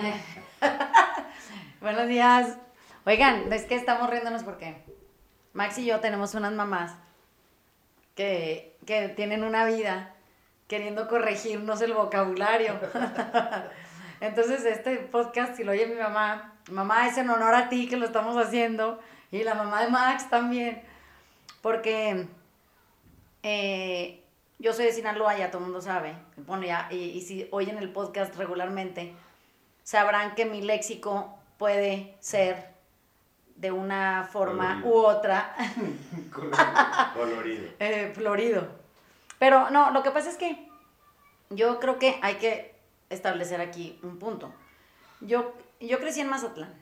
Buenos días. Oigan, es que estamos riéndonos porque Max y yo tenemos unas mamás que, que tienen una vida queriendo corregirnos el vocabulario. Entonces, este podcast, si lo oye mi mamá, mamá es en honor a ti que lo estamos haciendo, y la mamá de Max también, porque eh, yo soy de Sinaloa, ya todo el mundo sabe, bueno, ya, y, y si oyen el podcast regularmente, sabrán que mi léxico puede ser de una forma u otra. Colorido. eh, florido. Pero no, lo que pasa es que yo creo que hay que establecer aquí un punto. Yo, yo crecí en Mazatlán.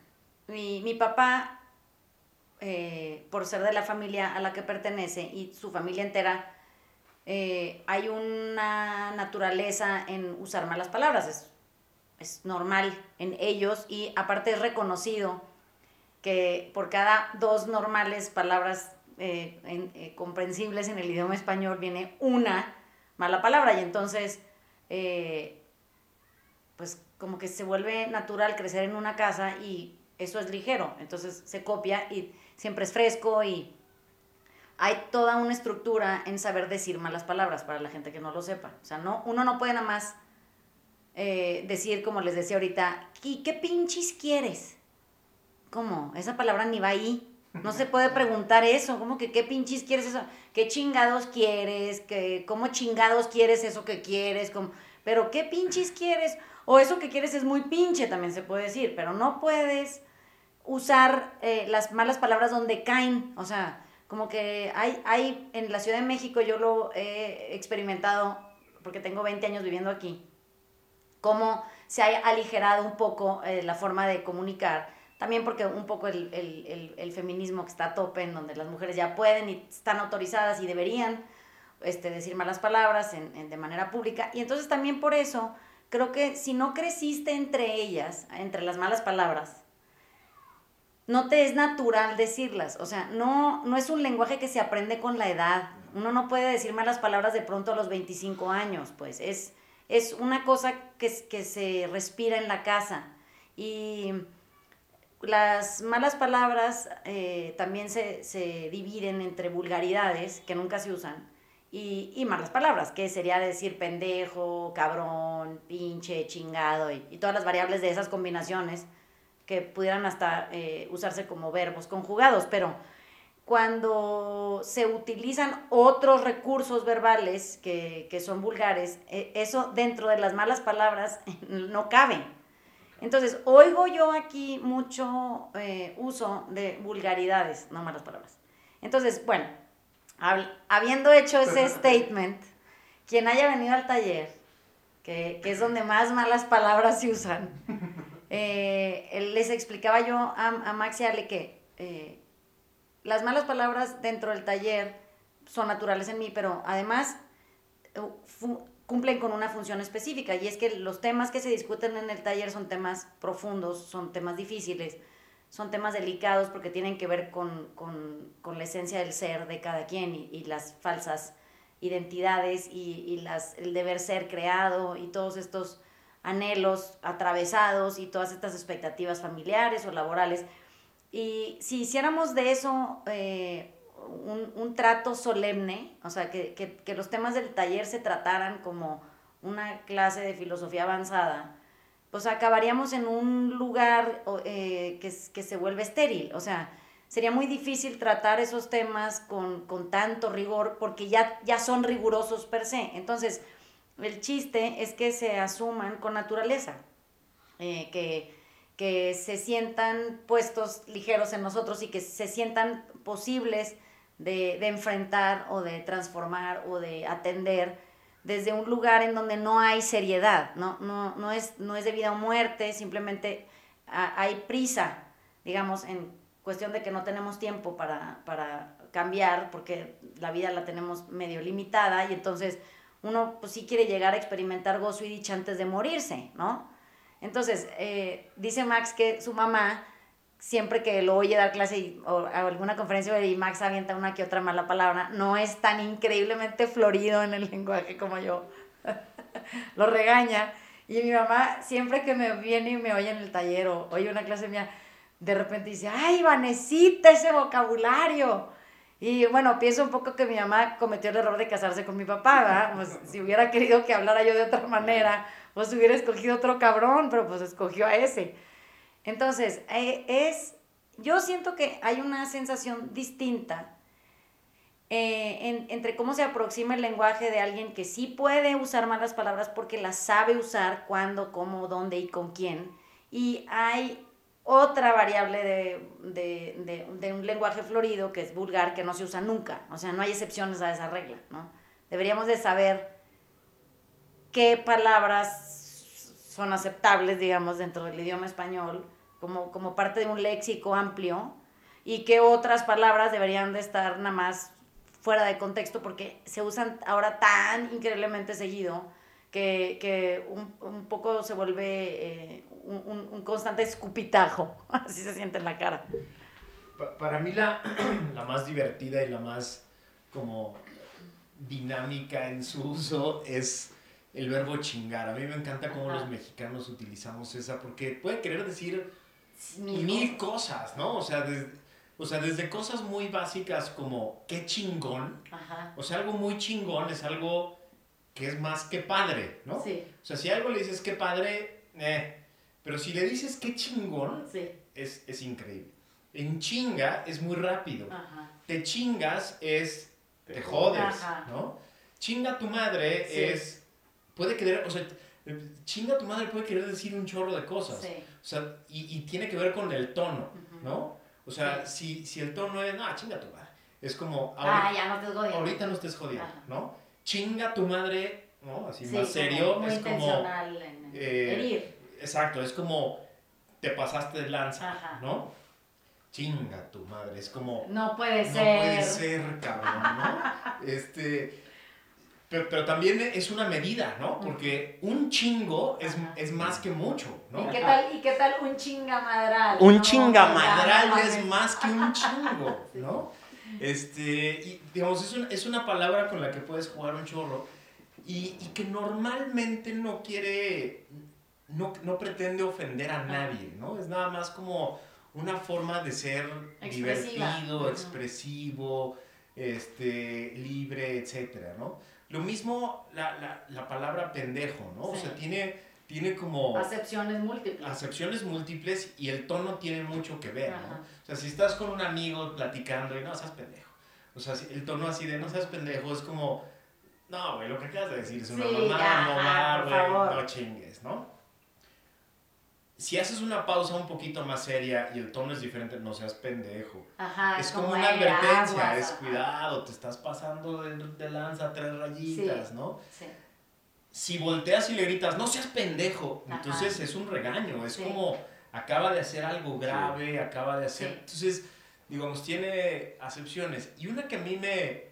Mi, mi papá, eh, por ser de la familia a la que pertenece y su familia entera, eh, hay una naturaleza en usar malas palabras. Es, es normal en ellos y aparte es reconocido que por cada dos normales palabras eh, eh, comprensibles en el idioma español viene una mala palabra y entonces eh, pues como que se vuelve natural crecer en una casa y eso es ligero, entonces se copia y siempre es fresco y hay toda una estructura en saber decir malas palabras para la gente que no lo sepa. O sea, no, uno no puede nada más eh, decir, como les decía ahorita, ¿y qué pinches quieres? ¿Cómo? Esa palabra ni va ahí. No se puede preguntar eso. ¿Cómo que qué pinches quieres eso? ¿Qué chingados quieres? ¿Qué, ¿Cómo chingados quieres eso que quieres? ¿Cómo? Pero ¿qué pinches quieres? O eso que quieres es muy pinche, también se puede decir. Pero no puedes usar eh, las malas palabras donde caen. O sea, como que hay, hay, en la Ciudad de México yo lo he experimentado porque tengo 20 años viviendo aquí cómo se ha aligerado un poco eh, la forma de comunicar. También porque un poco el, el- el- feminismo que está a tope, en donde las mujeres ya pueden y están autorizadas y deberían este, decir malas palabras en- en- de manera pública. Y entonces también por eso creo que si no creciste entre ellas, entre las malas palabras, no te es natural decirlas. O sea, no, no es un lenguaje que se aprende con la edad. Uno no puede decir malas palabras de pronto a los 25 años, pues es, es una cosa que, que se respira en la casa. Y las malas palabras eh, también se, se dividen entre vulgaridades, que nunca se usan, y, y malas palabras, que sería decir pendejo, cabrón, pinche, chingado, y, y todas las variables de esas combinaciones que pudieran hasta eh, usarse como verbos conjugados, pero cuando se utilizan otros recursos verbales que, que son vulgares, eh, eso dentro de las malas palabras no cabe. Entonces, oigo yo aquí mucho eh, uso de vulgaridades, no malas palabras. Entonces, bueno, hab- habiendo hecho ese statement, quien haya venido al taller, que, que es donde más malas palabras se usan, eh, les explicaba yo a, a Max y Ale que eh, las malas palabras dentro del taller son naturales en mí, pero además eh, cumplen con una función específica y es que los temas que se discuten en el taller son temas profundos, son temas difíciles, son temas delicados porque tienen que ver con, la esencia del ser de cada quien y, y las falsas identidades y, y las, el deber ser creado y todos estos anhelos atravesados y todas estas expectativas familiares o laborales. Y si hiciéramos de eso eh, un, un trato solemne, o sea, que, que- que los temas del taller se trataran como una clase de filosofía avanzada, pues acabaríamos en un lugar eh, que, que se vuelve estéril. O sea, sería muy difícil tratar esos temas con, con tanto rigor porque ya, ya son rigurosos per se. Entonces, el chiste es que se asuman con naturaleza, eh, que, que se sientan puestos ligeros en nosotros y que se sientan posibles de, de enfrentar o de transformar o de atender desde un lugar en donde no hay seriedad, no, no, no, es, no es de vida o muerte, simplemente ah, hay prisa, digamos, en cuestión de que no tenemos tiempo para, para cambiar, porque la vida la tenemos medio limitada y entonces uno pues sí quiere llegar a experimentar gozo y dicha antes de morirse, ¿no? Entonces, eh, dice Max que su mamá, siempre que lo oye dar clase y- o alguna conferencia y Max avienta una que otra mala palabra, no es tan increíblemente florido en el lenguaje como yo. lo regaña Y mi mamá, siempre que me viene y me oye en el taller o oye una clase mía, de repente dice, ay, Vanesita, ese vocabulario. Y bueno, pienso un poco que mi mamá cometió el error de casarse con mi papá, ¿verdad? Pues si hubiera querido que hablara yo de otra manera, pues hubiera escogido otro cabrón, pero pues escogió a ese. Entonces, eh, es, yo siento que hay una sensación distinta eh, entre cómo se aproxima el lenguaje de alguien que sí puede usar malas palabras porque las sabe usar cuándo, cómo, dónde y con quién. Y hay otra variable de, un lenguaje florido que es vulgar, que no se usa nunca. O sea, no hay excepciones a esa regla, ¿no? Deberíamos de saber qué palabras son aceptables, digamos, dentro del idioma español, como, como parte de un léxico amplio, y qué otras palabras deberían de estar nada más fuera de contexto porque se usan ahora tan increíblemente seguido que, un, poco se vuelve eh, un, constante escupitajo, así se siente en la cara. para mí la, la más divertida y la más como dinámica en su uso es el verbo chingar. A mí me encanta cómo los mexicanos utilizamos esa, porque puede querer decir mil, cosas, ¿no? O sea, desde, o sea, desde cosas muy básicas como qué chingón. O sea, algo muy chingón es algo que es más que padre, ¿no? Sí. O sea, si algo le dices qué padre, eh. Pero si le dices qué chingón, es, es, increíble. En chinga es muy rápido. Te chingas es te, jodes, ¿no? Chinga tu madre es puede querer, o sea, chinga tu madre puede querer decir un chorro de cosas. Sí. O sea, y, y, tiene que ver con el tono, ¿no? O sea, si, si el tono es, no, chinga tu madre. Es como, ah, ya no jodiendo. Ahorita no estés jodiendo, ¿no? Chinga tu madre, ¿no? Así más serio. Muy es como, en eh, herir. Exacto, es como, te pasaste de lanza, ¿no? Chinga tu madre, es como... No puede ser. No puede ser, cabrón, ¿no? este... Pero, pero, también es una medida, ¿no? Porque un chingo es, es más que mucho, ¿no? ¿Y qué tal, y qué tal un chingamadral? Un ¿no? chingamadral es más que un chingo, ¿no? Este, y digamos, es, es una palabra con la que puedes jugar un chorro y, y que normalmente no quiere, no, no, pretende ofender a nadie, ¿no? Es nada más como una forma de ser divertido, expresivo, este, libre, etcétera, ¿no? Lo mismo la, la, la palabra pendejo, ¿no? O sea, tiene, tiene como... Acepciones múltiples. Acepciones múltiples y el tono tiene mucho que ver, ¿no? O sea, si estás con un amigo platicando y no seas pendejo. O sea, el tono así de no seas pendejo es como, no, güey, lo que acabas de decir es una mamá, no güey, no chingues, ¿no? Si haces una pausa un poquito más seria y el tono es diferente, no seas pendejo. Ajá, es como, una advertencia, es cuidado, te estás pasando de, lanza tres rayitas, ¿no? Sí. Si volteas y le gritas, no seas pendejo, entonces es un regaño, es como acaba de hacer algo grave, acaba de hacer... Entonces, digamos, tiene acepciones. Y una que a mí me,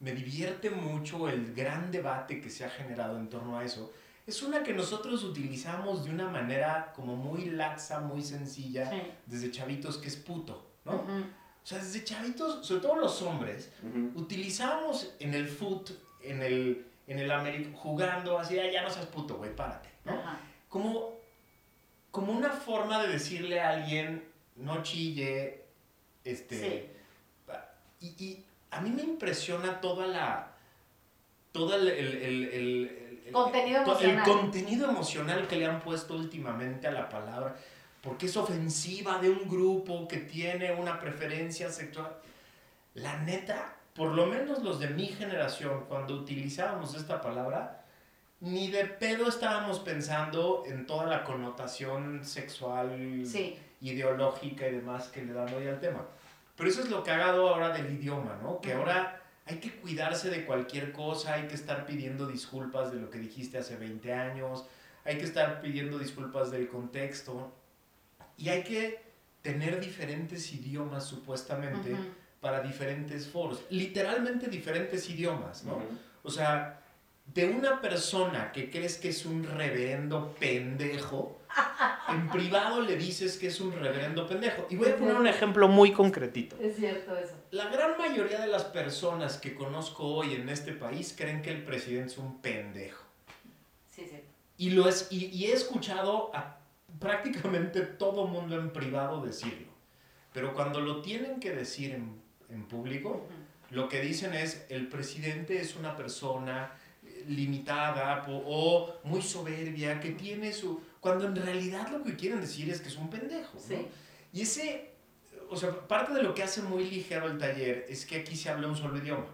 me divierte mucho el gran debate que se ha generado en torno a eso, es una que nosotros utilizamos de una manera como muy laxa, muy sencilla, desde chavitos, que es puto, ¿no? O sea, desde chavitos, sobre todo los hombres, utilizamos en el foot, en el, en el América, jugando así, ya no seas puto, güey, párate, ¿no? Como, como una forma de decirle a alguien, no chille, este... Y, y, a mí me impresiona toda la... Todo el, el Contenido emocional. El contenido emocional que le han puesto últimamente a la palabra, porque es ofensiva de un grupo que tiene una preferencia sexual. La neta, por lo menos los de mi generación, cuando utilizábamos esta palabra, ni de pedo estábamos pensando en toda la connotación sexual, ideológica y demás que le dan hoy al tema. Pero eso es lo que ha dado ahora del idioma, ¿no? Que ahora hay que cuidarse de cualquier cosa, hay que estar pidiendo disculpas de lo que dijiste hace 20 años, hay que estar pidiendo disculpas del contexto y hay que tener diferentes idiomas supuestamente para diferentes foros, literalmente diferentes idiomas, ¿no? O sea, de una persona que crees que es un reverendo pendejo, en privado le dices que es un reverendo pendejo. Y voy a poner un ejemplo muy concretito. Es cierto eso. La gran mayoría de las personas que conozco hoy en este país creen que el presidente es un pendejo. Sí, sí. Y, lo es, y, he escuchado a prácticamente todo mundo en privado decirlo. Pero cuando lo tienen que decir en, en público, lo que dicen es, el presidente es una persona limitada o, muy soberbia, que tiene su... Cuando en realidad lo que quieren decir es que es un pendejo. Y ese, o sea, parte de lo que hace muy ligero el taller es que aquí se habla un solo idioma.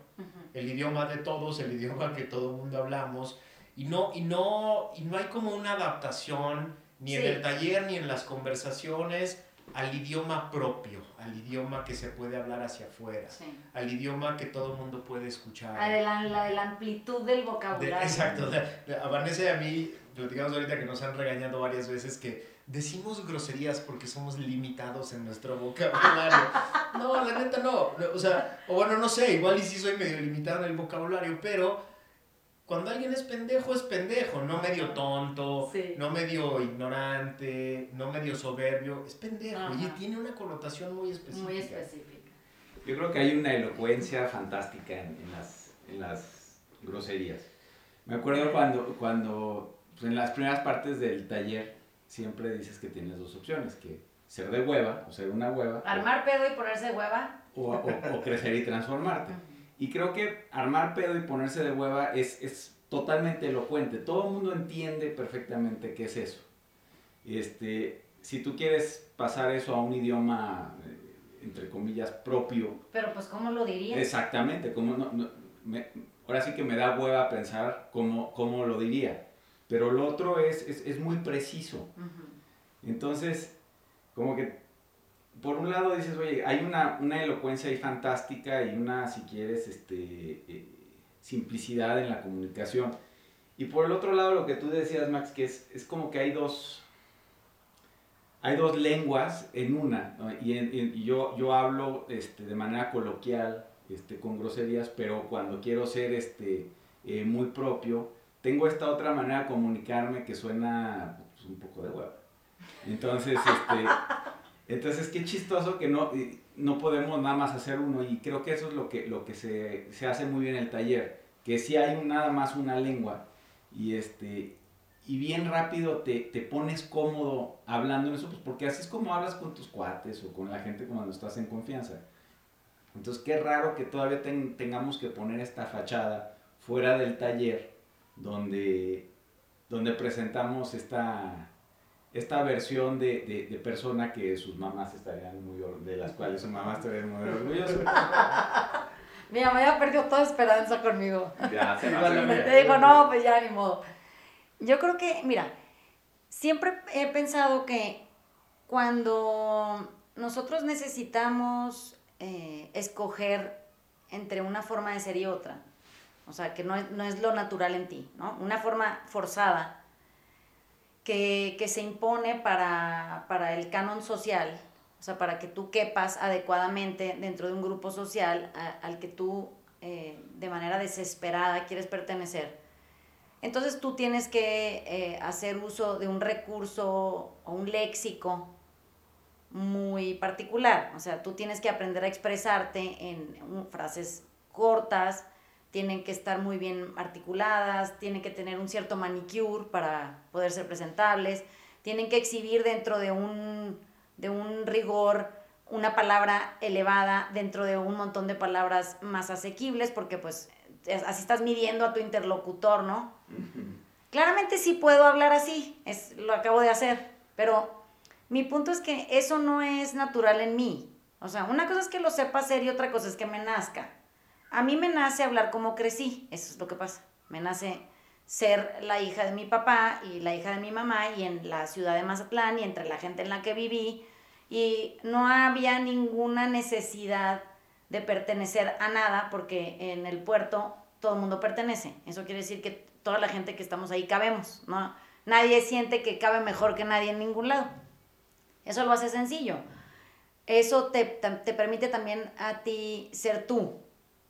El idioma de todos, el idioma que todo el mundo hablamos. Y no, y, no, y no hay como una adaptación ni en el taller ni en las conversaciones al idioma propio, al idioma que se puede hablar hacia afuera, al idioma que todo el mundo puede escuchar. A la, la, la amplitud del vocabulario. exacto. a Vanessa y a mí, platicamos ahorita que nos han regañado varias veces que decimos groserías porque somos limitados en nuestro vocabulario. No, la neta no. O sea, o bueno, no sé, igual y sí soy medio limitado en el vocabulario, pero cuando alguien es pendejo, es pendejo, no medio tonto, no medio ignorante, no medio soberbio, es pendejo y tiene una connotación muy específica. Muy específica. Yo creo que hay una elocuencia fantástica en, las, en las, groserías. Me acuerdo cuando, cuando pues, en las primeras partes del taller siempre dices que tienes dos opciones, que ser de hueva o ser una hueva. Armar pedo y ponerse de hueva. O, o crecer y transformarte. Y creo que armar pedo y ponerse de hueva es, es totalmente elocuente. Todo el mundo entiende perfectamente qué es eso. Este, si tú quieres pasar eso a un idioma, eh, entre comillas, propio. Pero pues, ¿cómo lo dirías? Exactamente. Como no, ahora sí que me da hueva pensar cómo, cómo lo diría. Pero lo otro es, es, es muy preciso. Entonces, como que por un lado dices, oye, hay una, una elocuencia ahí fantástica y una, si quieres, este, eh, simplicidad en la comunicación. Y por el otro lado, lo que tú decías, Max, que es, es como que hay dos, hay dos lenguas en una, y, yo, yo hablo este, de manera coloquial, este, con groserías, pero cuando quiero ser este, eh, muy propio, tengo esta otra manera de comunicarme que suena pues, un poco de huevo. Entonces, este, entonces, qué chistoso que no, no podemos nada más hacer uno y creo que eso es lo que, lo que se, se hace muy bien en el taller, que si hay nada más una lengua y, este, y bien rápido te, te, pones cómodo hablando en eso, pues porque así es como hablas con tus cuates o con la gente cuando estás en confianza. Entonces, qué raro que todavía tengamos que poner esta fachada fuera del taller donde, donde presentamos esta esta versión de, de, de, persona que sus mamás estarían muy, de las cuales sus mamás estarían muy orgullosas. Mi mamá ya perdió toda esperanza conmigo. Ya, se Te digo, no, pues ya ni modo. Yo creo que, mira, siempre he pensado que cuando nosotros necesitamos eh, escoger entre una forma de ser y otra, o sea, que no es, no es lo natural en ti, ¿no? Una forma forzada, que, se impone para, el canon social, o sea, para que tú quepas adecuadamente dentro de un grupo social al que tú eh, de manera desesperada quieres pertenecer. Entonces tú tienes que eh, hacer uso de un recurso o un léxico muy particular, o sea, tú tienes que aprender a expresarte en frases cortas, tienen que estar muy bien articuladas, tienen que tener un cierto manicure para poder ser presentables, tienen que exhibir dentro de un, de un rigor una palabra elevada dentro de un montón de palabras más asequibles, porque pues así estás midiendo a tu interlocutor, ¿no? Claramente sí puedo hablar así, es, lo acabo de hacer, pero mi punto es que eso no es natural en mí. O sea, una cosa es que lo sepa hacer y otra cosa es que me nazca. A mí me nace hablar como crecí, eso es lo que pasa. Me nace ser la hija de mi papá y la hija de mi mamá y en la ciudad de Mazatlán y entre la gente en la que viví y no había ninguna necesidad de pertenecer a nada porque en el puerto todo el mundo pertenece. Eso quiere decir que toda la gente que estamos ahí cabemos. Nadie siente que cabe mejor que nadie en ningún lado. Eso lo hace sencillo. Eso te, te permite también a ti ser tú,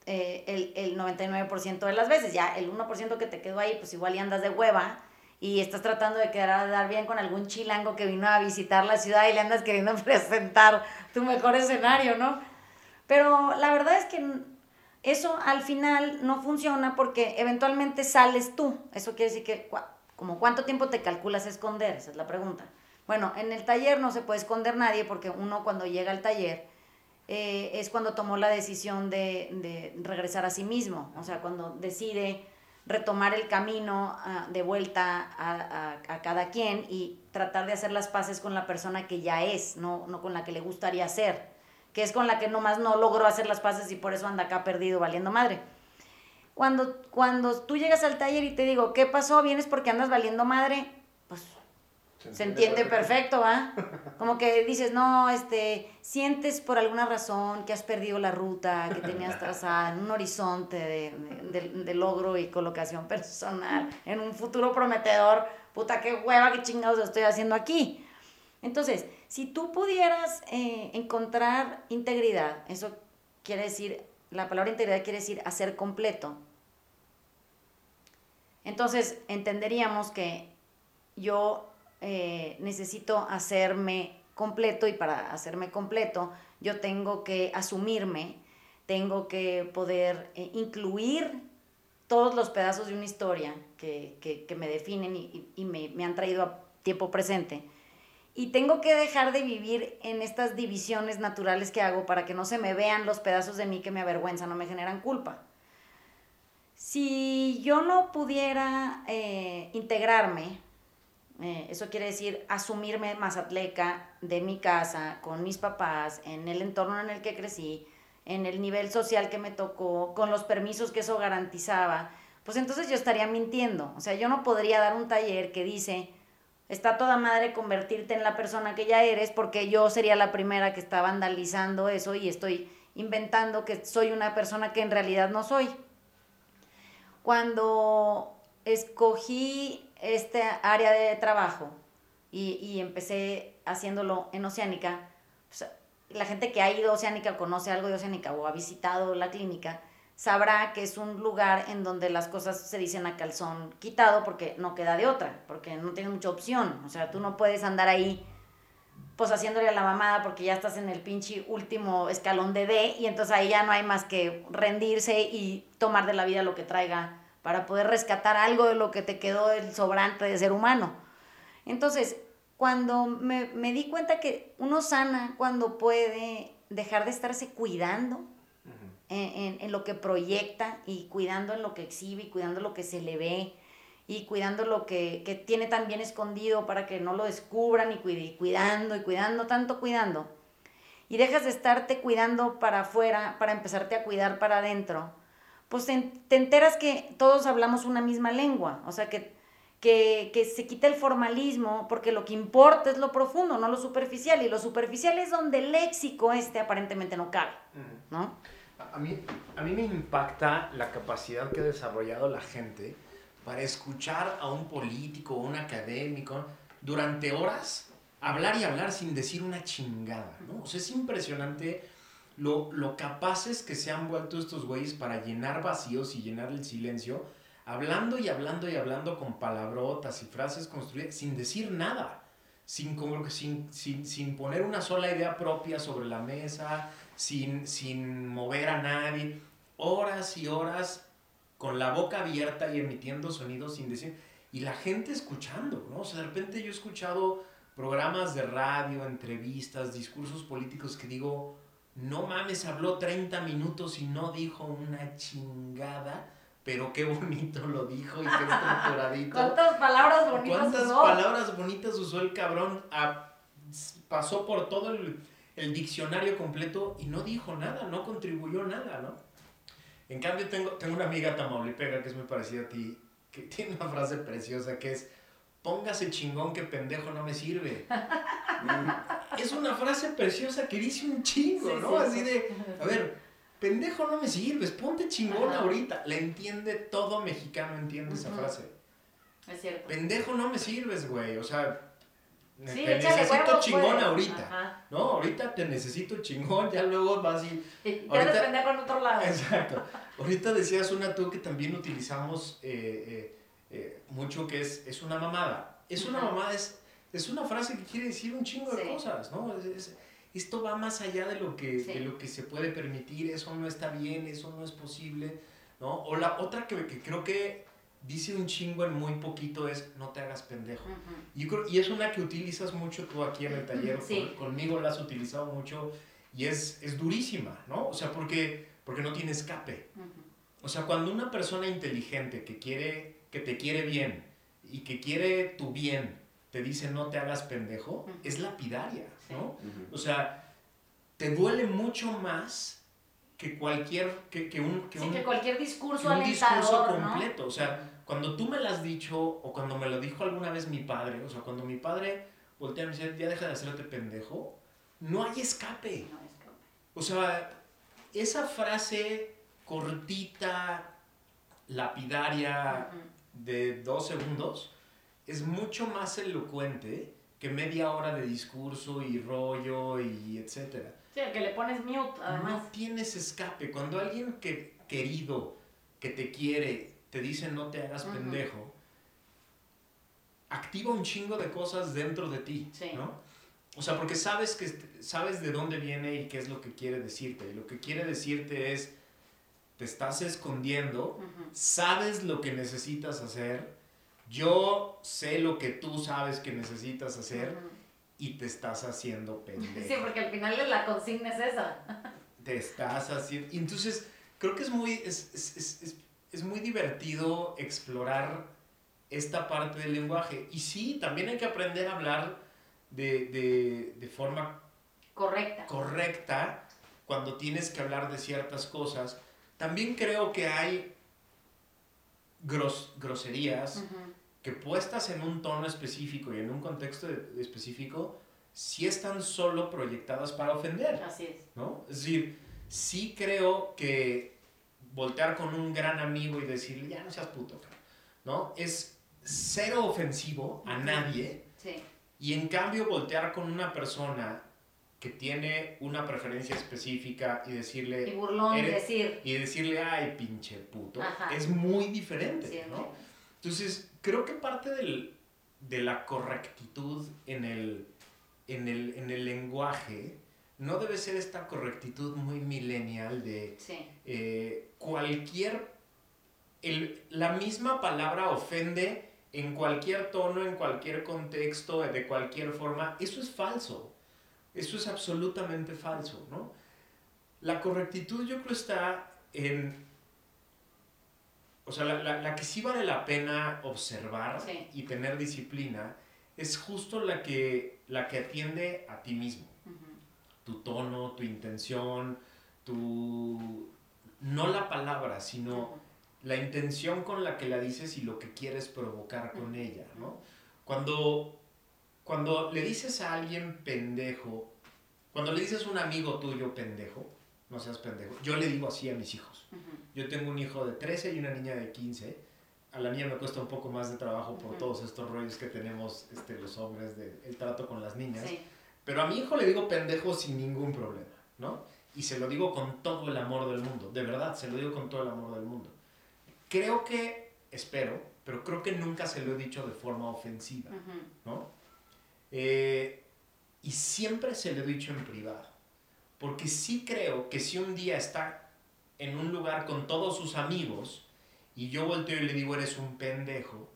eh, el, el 99% de las veces. Ya el 1% que te quedó ahí, pues igual y andas de hueva y estás tratando de quedar bien con algún chilango que vino a visitar la ciudad y le andas queriendo presentar tu mejor escenario, ¿no? Pero la verdad es que eso al final no funciona porque eventualmente sales tú. Eso quiere decir que cuánto tiempo te calculas esconder, esa es la pregunta. Bueno, en el taller no se puede esconder nadie porque uno cuando llega al taller eh, es cuando tomó la decisión de, de, regresar a sí mismo, o sea, cuando decide retomar el camino uh, de vuelta a, a, a, cada quien y tratar de hacer las paces con la persona que ya es, no, no con la que le gustaría ser, que es con la que nomás no logró hacer las paces y por eso anda acá perdido valiendo madre. Cuando, cuando tú llegas al taller y te digo, ¿qué pasó? ¿Vienes porque andas valiendo madre? Pues se, se entiende perfecto, ¿va? Como que dices, no, este, sientes por alguna razón que has perdido la ruta que tenías trazada en un horizonte de, de, de, logro y colocación personal, en un futuro prometedor, puta, qué hueva, qué chingados estoy haciendo aquí. Entonces, si tú pudieras eh, encontrar integridad, eso quiere decir, la palabra integridad quiere decir hacer completo. Entonces, entenderíamos que yo eh, necesito hacerme completo y para hacerme completo yo tengo que asumirme, tengo que poder eh, incluir todos los pedazos de una historia que, que, me definen y, y me, me, han traído a tiempo presente. Y tengo que dejar de vivir en estas divisiones naturales que hago para que no se me vean los pedazos de mí que me avergüenzan o me generan culpa. Si yo no pudiera eh, integrarme, eh, eso quiere decir asumirme mazatleca de mi casa, con mis papás, en el entorno en el que crecí, en el nivel social que me tocó, con los permisos que eso garantizaba, pues entonces yo estaría mintiendo. O sea, yo no podría dar un taller que dice, está toda madre convertirte en la persona que ya eres, porque yo sería la primera que está vandalizando eso y estoy inventando que soy una persona que en realidad no soy. Cuando escogí este área de trabajo y, y empecé haciéndolo en Oceánica, la gente que ha ido a Oceánica, conoce algo de Oceánica o ha visitado la clínica, sabrá que es un lugar en donde las cosas se dicen a calzón quitado porque no queda de otra, porque no tienes mucha opción. O sea, tú no puedes andar ahí pues haciéndole a la mamada porque ya estás en el pinche último escalón de D y entonces ahí ya no hay más que rendirse y tomar de la vida lo que traiga para poder rescatar algo de lo que te quedó el sobrante de ser humano. Entonces, cuando me, me di cuenta que uno sana cuando puede dejar de estarse cuidando, en, en, en, lo que proyecta y cuidando en lo que exhibe y cuidando lo que se le ve y cuidando lo que, que tiene tan bien escondido para que no lo descubran y, cuide, y cuidando y cuidando, tanto cuidando. Y dejas de estarte cuidando para afuera para empezarte a cuidar para adentro, pues te, te enteras que todos hablamos una misma lengua, o sea que que, que, se quita el formalismo, porque lo que importa es lo profundo, no lo superficial, y lo superficial es donde el léxico este aparentemente no cabe, ¿no? A mí, a mí me impacta la capacidad que ha desarrollado la gente para escuchar a un político o un académico durante horas hablar y hablar sin decir una chingada, ¿no? O sea, es impresionante lo, lo capaces que se han vuelto estos güeyes para llenar vacíos y llenar el silencio, hablando y hablando y hablando con palabrotas y frases construidas sin decir nada, sin, sin, sin, sin poner una sola idea propia sobre la mesa, sin, sin mover a nadie, horas y horas con la boca abierta y emitiendo sonidos sin decir, y la gente escuchando, ¿no? De repente yo he escuchado programas de radio, entrevistas, discursos políticos que digo, no mames, habló 30 minutos y no dijo una chingada, pero qué bonito lo dijo y qué estructuradito. ¿Cuántas palabras bonitas ¿Cuántas usó? palabras bonitas usó el cabrón? A, pasó por todo el el diccionario completo y no dijo nada, no contribuyó nada, ¿no? En cambio, tengo, tengo una amiga tamaulipega que es muy parecida a ti, que tiene una frase preciosa que es, póngase chingón que pendejo no me sirve. es una frase preciosa que dice un chingo, sí, ¿no? Sí, Así de, a ver, pendejo no me sirves, ponte chingón Ajá. ahorita. La entiende todo mexicano, entiende uh -huh. esa frase. Es cierto. Pendejo no me sirves, güey, o sea Sí, te necesito huevo, chingón ahorita. Ajá. No, ahorita te necesito chingón, ya luego vas y. Y ya ahorita, pendejo en otro lado. Exacto. Ahorita decías una tú que también utilizamos eh, eh, eh, mucho que es, es una mamada. Es una mamada, es, es una frase que quiere decir un chingo de cosas, ¿no? Es- es- esto va más allá de lo, que, Sí. de lo que se puede permitir, eso no está bien, eso no es posible, ¿no? O la otra que, que creo que dice un chingo en muy poquito es no te hagas pendejo. y, y es una que utilizas mucho tú aquí en el taller, conmigo la has utilizado mucho y es, es durísima, ¿no? O sea, porque, porque no tiene escape. O sea, cuando una persona inteligente que, quiere, que te quiere bien y que quiere tu bien, te dice no te hagas pendejo, es lapidaria, ¿no? O sea, te duele mucho más que cualquier, que, que un, que, que cualquier discurso un discurso completo. O sea, cuando tú me lo has dicho o cuando me lo dijo alguna vez mi padre, o sea, cuando mi padre voltea y me dice, ya deja de hacerte pendejo, no hay escape. No hay escape. O sea, esa frase cortita, lapidaria, de dos segundos, es mucho más elocuente que media hora de discurso y rollo y etcétera. Sí, que le pones mute, además. No tienes escape. Cuando alguien que, querido, que te quiere, te dice no te hagas pendejo, activa un chingo de cosas dentro de ti, ¿no? O sea, porque sabes, que, sabes de dónde viene y qué es lo que quiere decirte. Y lo que quiere decirte es, te estás escondiendo, sabes lo que necesitas hacer, yo sé lo que tú sabes que necesitas hacer y te estás haciendo pendejo. Sí, porque al final la consigna es esa. Te estás haciendo... Entonces, creo que es muy... es, es, es, es muy divertido explorar esta parte del lenguaje. Y sí, también hay que aprender a hablar de, de, de forma correcta. correcta cuando tienes que hablar de ciertas cosas. También creo que hay gros, groserías que puestas en un tono específico y en un contexto específico, sí están solo proyectadas para ofender. Así es. ¿no? Es decir, sí creo que voltear con un gran amigo y decirle, ya no seas puto, ¿no? Es cero ofensivo a nadie. Sí. Y en cambio voltear con una persona que tiene una preferencia específica y decirle... Y burlón decir. Y decirle, ay, pinche puto, es muy diferente, ¿no? Entonces, creo que parte del, de la correctitud en el, en el, en el lenguaje no debe ser esta correctitud muy millennial de eh, cualquier, el, la misma palabra ofende en cualquier tono, en cualquier contexto, de cualquier forma. Eso es falso. Eso es absolutamente falso, ¿no? La correctitud yo creo está en... O sea, la, la, que sí vale la pena observar y tener disciplina es justo la que, la que atiende a ti mismo. Tu tono, tu intención, tu... no la palabra, sino la intención con la que la dices y lo que quieres provocar con ella, ¿no? Cuando, cuando le dices a alguien pendejo, cuando le dices a un amigo tuyo pendejo, no seas pendejo, yo le digo así a mis hijos. Yo tengo un hijo de 13 y una niña de 15. A la niña me cuesta un poco más de trabajo por todos estos rollos que tenemos este, los hombres del trato con las niñas. Pero a mi hijo le digo pendejo sin ningún problema, ¿no? Y se lo digo con todo el amor del mundo, de verdad, se lo digo con todo el amor del mundo. Creo que, espero, pero creo que nunca se lo he dicho de forma ofensiva, ¿no? Eh, y siempre se lo he dicho en privado, porque sí creo que si un día está en un lugar con todos sus amigos y yo volteo y le digo eres un pendejo,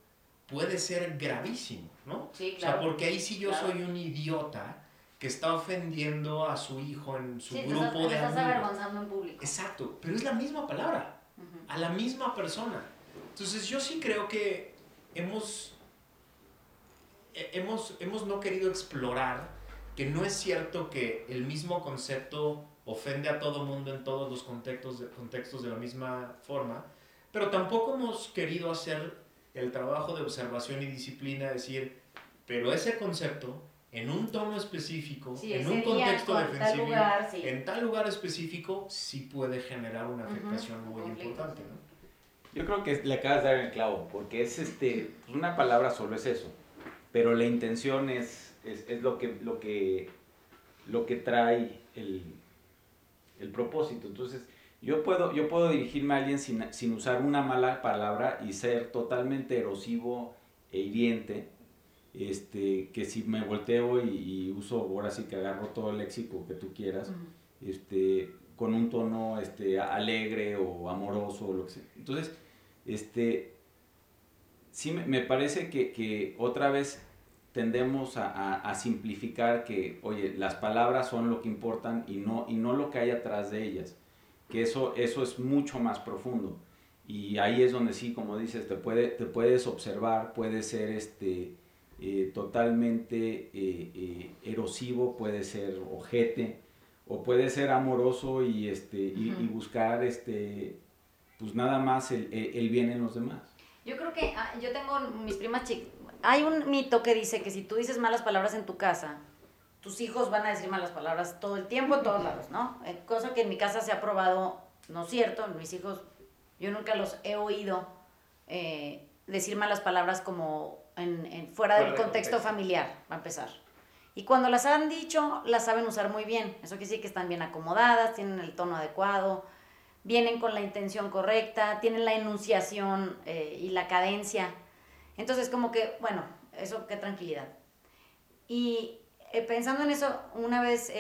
puede ser gravísimo, ¿no? Sí, claro. O sea, porque ahí sí yo soy un idiota que está ofendiendo a su hijo en su grupo de estás avergonzando en público. Exacto, pero es la misma palabra, a la misma persona. Entonces yo sí creo que hemos, hemos, hemos no querido explorar que no es cierto que el mismo concepto ofende a todo mundo en todos los contextos de, contextos de la misma forma, pero tampoco hemos querido hacer el trabajo de observación y disciplina, decir, pero ese concepto en un tono específico, en un contexto defensivo, en tal lugar específico, sí puede generar una afectación muy importante. ¿no? Yo creo que le acabas de dar el clavo, porque es este, una palabra solo es eso, pero la intención es, es, es lo, que, lo, que, lo que trae el, el, propósito. Entonces, yo puedo, yo puedo dirigirme a alguien sin, sin usar una mala palabra y ser totalmente erosivo e hiriente este, que si me volteo y, uso, ahora sí que agarro todo el léxico que tú quieras, este, con un tono este, alegre o amoroso o lo que sea. Entonces, este, sí me parece que, que otra vez tendemos a, a, simplificar que, oye, las palabras son lo que importan y no, y no lo que hay atrás de ellas, que eso, eso es mucho más profundo. Y ahí es donde sí, como dices, te, puede, te puedes observar, puede ser este, eh, totalmente eh, eh, erosivo, puede ser ojete, o puede ser amoroso y, este, y, y buscar este, pues nada más el, el, bien en los demás. Yo creo que ah, yo tengo mis primas chicas, hay un mito que dice que si tú dices malas palabras en tu casa, tus hijos van a decir malas palabras todo el tiempo, en todos lados, ¿no? Cosa que en mi casa se ha probado no es cierto, mis hijos, yo nunca los he oído eh, decir malas palabras como en, fuera del contexto, familiar, va a empezar. Y cuando las han dicho, las saben usar muy bien. Eso quiere decir que están bien acomodadas, tienen el tono adecuado, vienen con la intención correcta, tienen la enunciación eh, y la cadencia. Entonces, como que, bueno, eso, qué tranquilidad. Y eh, pensando en eso, una vez,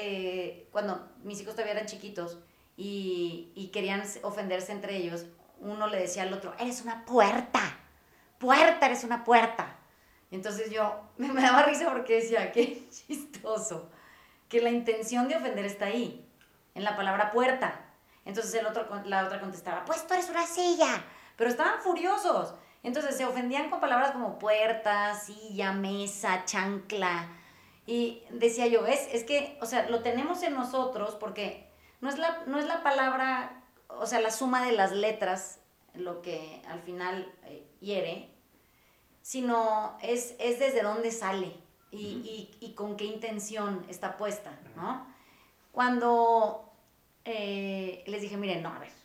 cuando mis hijos todavía eran chiquitos, y, querían ofenderse entre ellos, uno le decía al otro, eres una puerta, puerta, eres una puerta. Entonces yo me, daba risa porque decía, qué chistoso, que la intención de ofender está ahí, en la palabra puerta. Entonces el otro, la otra contestaba, pues tú eres una silla, pero estaban furiosos. Entonces se ofendían con palabras como puerta, silla, mesa, chancla. Y decía yo, es, es que, o sea, lo tenemos en nosotros porque no es la, no es la palabra, o sea, la suma de las letras lo que al final eh, hiere, sino es, es, desde dónde sale y, y, con qué intención está puesta, ¿no? Cuando eh, les dije, miren, no, a ver,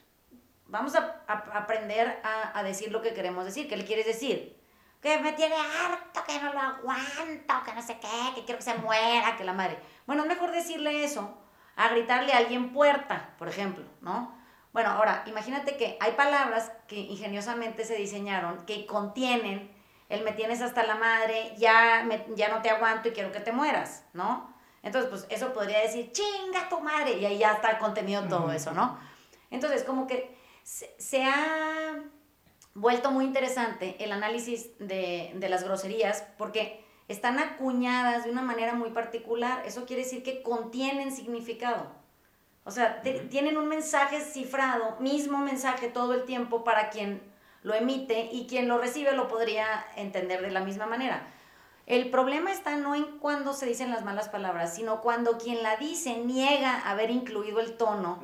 vamos a, aprender a, a, decir lo que queremos decir. ¿Qué le quieres decir? Que me tiene harto, que no lo aguanto, que no sé qué, que quiero que se muera, que la madre. Bueno, es mejor decirle eso a gritarle a alguien puerta, por ejemplo, ¿no? Bueno, ahora, imagínate que hay palabras que ingeniosamente se diseñaron que contienen el me tienes hasta la madre, ya, ya no te aguanto y quiero que te mueras, ¿no? Entonces, pues eso podría decir, chinga tu madre, y ahí ya está contenido todo eso, ¿no? Entonces, como que se, ha vuelto muy interesante el análisis de, de las groserías, porque están acuñadas de una manera muy particular. Eso quiere decir que contienen significado. O sea, tienen un mensaje cifrado, mismo mensaje todo el tiempo para quien lo emite y quien lo recibe lo podría entender de la misma manera. El problema está no en cuando se dicen las malas palabras, sino cuando quien la dice niega haber incluido el tono,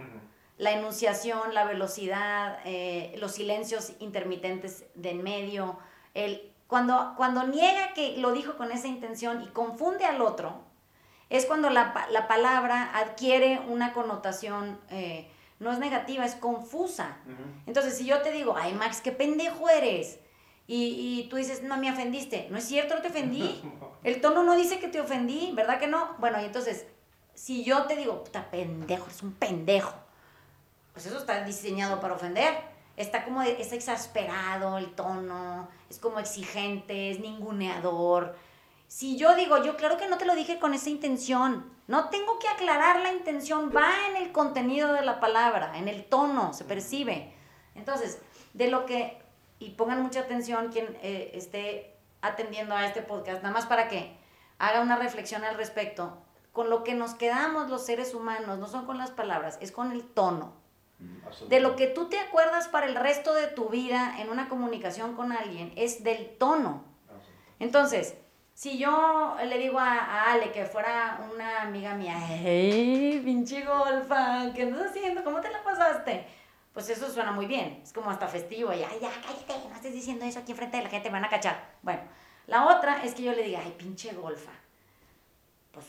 la enunciación, la velocidad, eh, los silencios intermitentes de en medio, el cuando, cuando niega que lo dijo con esa intención y confunde al otro, es cuando la, palabra adquiere una connotación, eh, no es negativa, es confusa. Entonces, si yo te digo, ay Max, qué pendejo eres, y, y, tú dices, no me ofendiste, no es cierto, no te ofendí. El tono no dice que te ofendí, ¿verdad que no? Bueno, y entonces, si yo te digo, puta pendejo, es un pendejo, pues eso está diseñado para ofender. Está como, es exasperado el tono, es como exigente, es ninguneador. Si yo digo, yo claro que no te lo dije con esa intención, no tengo que aclarar la intención, va en el contenido de la palabra, en el tono, se percibe. Entonces, de lo que, y pongan mucha atención quien eh, esté atendiendo a este podcast, nada más para que haga una reflexión al respecto, con lo que nos quedamos los seres humanos, no son con las palabras, es con el tono de lo que tú te acuerdas para el resto de tu vida en una comunicación con alguien es del tono. Entonces, si yo le digo a, Ale que fuera una amiga mía, hey, pinche golfa, ¿qué estás haciendo? ¿Cómo te la pasaste? Pues eso suena muy bien, es como hasta festivo, y, ay, ya, cállate, no estés diciendo eso aquí enfrente de la gente, te van a cachar. Bueno, la otra es que yo le diga, ay, pinche golfa. Pues,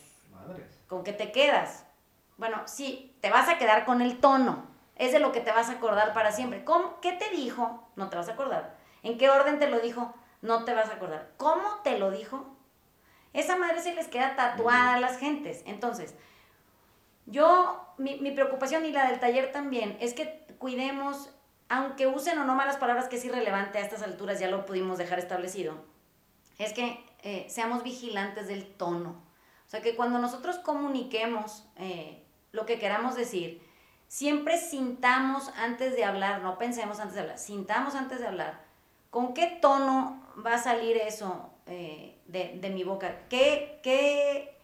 ¿con qué te quedas? Bueno, sí, te vas a quedar con el tono, es de lo que te vas a acordar para siempre. ¿Cómo? ¿Qué te dijo? No te vas a acordar. ¿En qué orden te lo dijo? No te vas a acordar. ¿Cómo te lo dijo? Esa madre se les queda tatuada a las gentes. Entonces, yo, mi, mi preocupación y la del taller también es que cuidemos, aunque usen o no malas palabras, que es irrelevante a estas alturas, ya lo pudimos dejar establecido, es que eh, seamos vigilantes del tono. O sea, que cuando nosotros comuniquemos eh, lo que queramos decir, siempre sintamos antes de hablar, no pensemos antes de hablar, sintamos antes de hablar con qué tono va a salir eso eh, de, mi boca? ¿Qué, qué,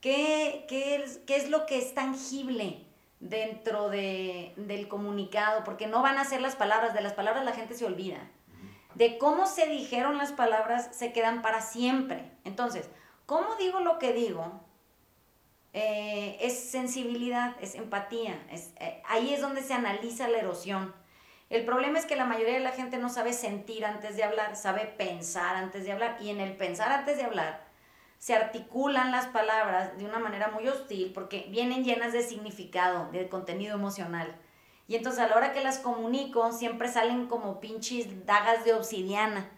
qué, qué, es, ¿Qué es lo que es tangible dentro de, del comunicado? Porque no van a ser las palabras, de las palabras la gente se olvida. De cómo se dijeron las palabras se quedan para siempre. Entonces, ¿cómo digo lo que digo? Eh, es sensibilidad, es empatía. Es, eh, ahí es donde se analiza la erosión. El problema es que la mayoría de la gente no sabe sentir antes de hablar, sabe pensar antes de hablar. Y en el pensar antes de hablar se articulan las palabras de una manera muy hostil porque vienen llenas de significado, de contenido emocional. Y entonces a la hora que las comunico siempre salen como pinches dagas de obsidiana.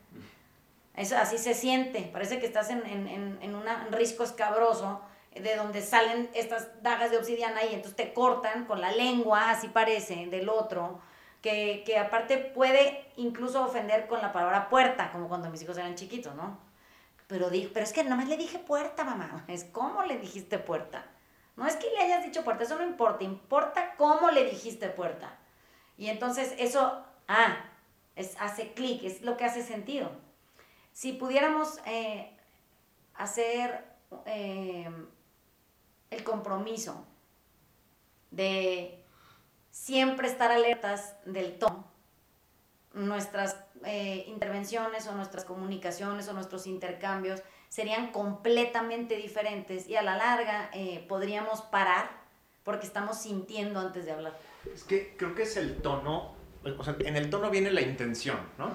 Eso así se siente. Parece que estás en, en, en un risco escabroso de donde salen estas dagas de obsidiana y entonces te cortan con la lengua, así parece, del otro, que, que aparte puede incluso ofender con la palabra puerta, como cuando mis hijos eran chiquitos, ¿no? Pero, dijo, pero es que nomás le dije puerta, mamá, es cómo le dijiste puerta. No es que le hayas dicho puerta, eso no importa, importa cómo le dijiste puerta. Y entonces eso, ah, es, hace clic, es lo que hace sentido. Si pudiéramos eh, hacer eh, el compromiso de siempre estar alertas del tono, nuestras eh, intervenciones o nuestras comunicaciones o nuestros intercambios serían completamente diferentes y a la larga eh, podríamos parar porque estamos sintiendo antes de hablar. Es que creo que es el tono, o sea, en el tono viene la intención, ¿no?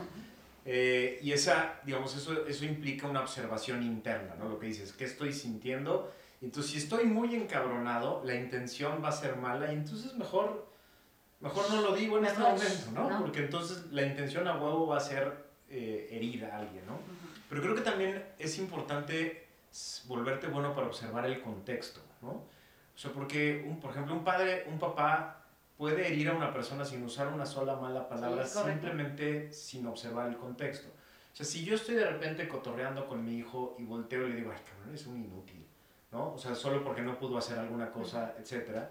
Eh, y esa, digamos, eso, eso implica una observación interna, ¿no? Lo que dices, ¿qué estoy sintiendo? Entonces, si estoy muy encabronado, la intención va a ser mala y entonces mejor, mejor no lo digo en este momento, ¿no? Porque entonces la intención a huevo va a ser eh, herir a alguien, ¿no? Pero creo que también es importante volverte bueno para observar el contexto, ¿no? O sea, porque, un, por ejemplo, un padre, un papá puede herir a una persona sin usar una sola mala palabra, simplemente sin observar el contexto. O sea, si yo estoy de repente cotorreando con mi hijo y volteo y le digo, ay, cabrón, es un inútil ¿no? O sea, solo porque no pudo hacer alguna cosa, etc.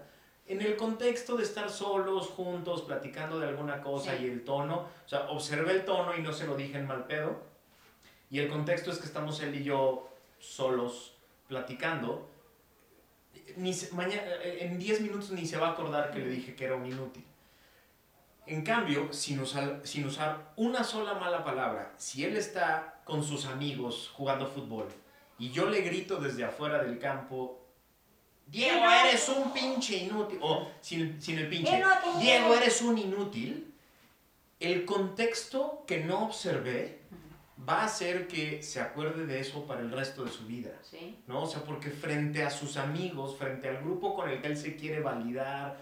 En el contexto de estar solos, juntos, platicando de alguna cosa y el tono, o sea, observé el tono y no se lo dije en mal pedo. Y el contexto es que estamos él y yo solos platicando. Ni mañana, en 10 minutos ni se va a acordar que le dije que era un inútil. En cambio, sin usar, sin usar una sola mala palabra, si él está con sus amigos jugando fútbol y yo le grito desde afuera del campo, Diego, eres un pinche inútil, o sin, sin el pinche, Diego, eres un inútil, el contexto que no observé va a hacer que se acuerde de eso para el resto de su vida. ¿no? O sea, porque frente a sus amigos, frente al grupo con el que él se quiere validar,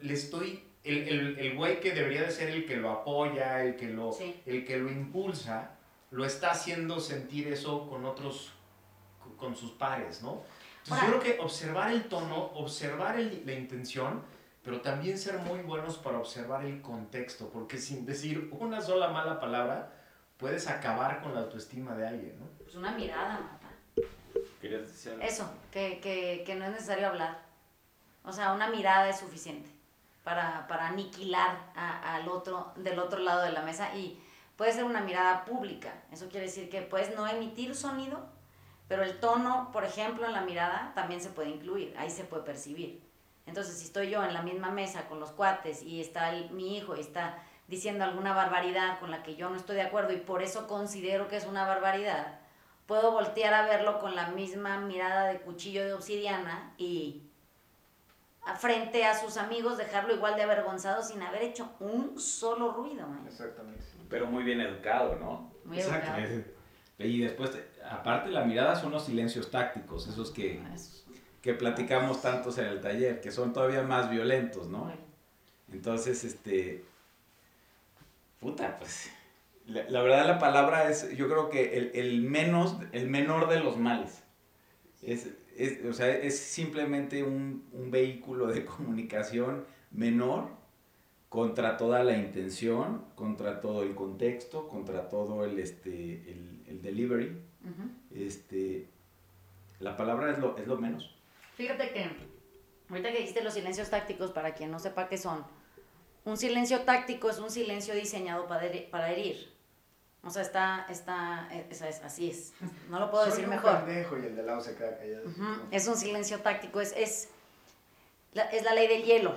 le estoy, el, el, el, güey que debería de ser el que lo apoya, el que lo, el que lo impulsa, lo está haciendo sentir eso con otros con sus pares, ¿no? Entonces yo creo que observar el tono, observar la intención, pero también ser muy buenos para observar el contexto, porque sin decir una sola mala palabra, puedes acabar con la autoestima de alguien, ¿no? Pues una mirada, mata. ¿Querías decir Eso, que, que, que, no es necesario hablar. O sea, una mirada es suficiente para, para aniquilar al otro, del otro lado de la mesa y puede ser una mirada pública. Eso quiere decir que puedes no emitir sonido, pero el tono, por ejemplo, en la mirada también se puede incluir, ahí se puede percibir. Entonces, si estoy yo en la misma mesa con los cuates y está mi hijo y está diciendo alguna barbaridad con la que yo no estoy de acuerdo y por eso considero que es una barbaridad, puedo voltear a verlo con la misma mirada de cuchillo de obsidiana y frente a sus amigos dejarlo igual de avergonzado sin haber hecho un solo ruido. ¿eh? Exactamente. Pero muy bien educado, ¿no? Muy educado. Y después, aparte la mirada son los silencios tácticos, esos que, que platicamos tantos en el taller, que son todavía más violentos, ¿no? Entonces, este, puta, pues, la, verdad la palabra es, yo creo que el, el, menos, el menor de los males. Es, es, o sea, es simplemente un, un vehículo de comunicación menor contra toda la intención, contra todo el contexto, contra todo el, este, el, delivery. este, la palabra es lo, es lo menos. Fíjate que, ahorita que dijiste los silencios tácticos, para quien no sepa qué son, un silencio táctico es un silencio diseñado para, para herir. O sea, está, está, es, así es. No lo puedo Soy decir un mejor. pendejo y el de lado se queda callado. Es un silencio táctico, es, es, la, es la ley del hielo.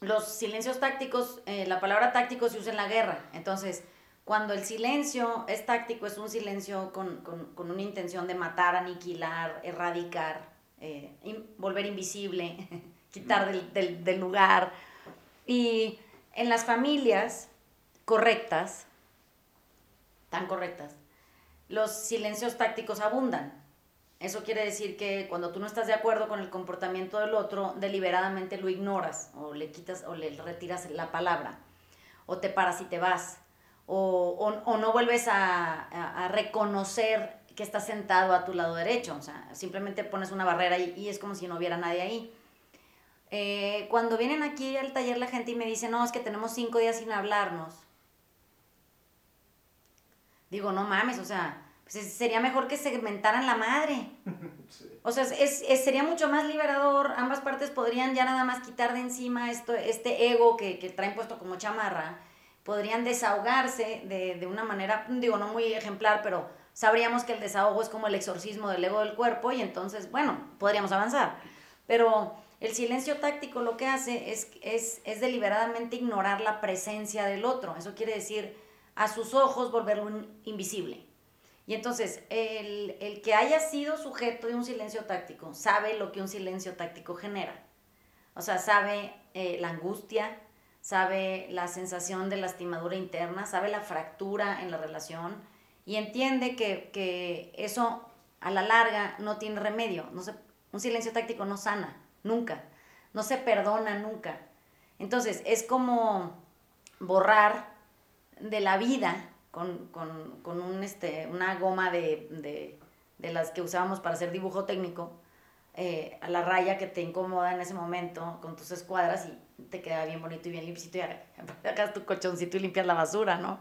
Los silencios tácticos, eh, la palabra táctico se usa en la guerra. Entonces, cuando el silencio es táctico, es un silencio con, con, con una intención de matar, aniquilar, erradicar, eh, volver invisible, quitar del, del, del lugar. Y en las familias correctas, tan correctas, los silencios tácticos abundan. Eso quiere decir que cuando tú no estás de acuerdo con el comportamiento del otro, deliberadamente lo ignoras o le quitas o le retiras la palabra, o te paras y te vas, o, o, no vuelves a, a, reconocer que estás sentado a tu lado derecho, o sea, simplemente pones una barrera y, y es como si no hubiera nadie ahí. Eh, cuando vienen aquí al taller la gente y me dice, no, es que tenemos cinco días sin hablarnos, digo, no mames, o sea, pues sería mejor que segmentaran la madre. O sea, es, sería mucho más liberador, ambas partes podrían ya nada más quitar de encima esto, este ego que, que traen puesto como chamarra, podrían desahogarse de, de una manera, digo, no muy ejemplar, pero sabríamos que el desahogo es como el exorcismo del ego del cuerpo y entonces, bueno, podríamos avanzar. Pero el silencio táctico lo que hace es, es, es deliberadamente ignorar la presencia del otro. Eso quiere decir a sus ojos volverlo invisible. Y entonces, el, el, que haya sido sujeto de un silencio táctico sabe lo que un silencio táctico genera. O sea, sabe eh, la angustia, sabe la sensación de lastimadura interna, sabe la fractura en la relación y entiende que, que eso a la larga no tiene remedio. No se, un silencio táctico no sana, nunca. No se perdona nunca. Entonces, es como borrar de la vida con, con, con un, este, una goma de, de, de, las que usábamos para hacer dibujo técnico, eh, a la raya que te incomoda en ese momento con tus escuadras y te queda bien bonito y bien limpiecito y sacas tu colchoncito y limpias la basura, ¿no?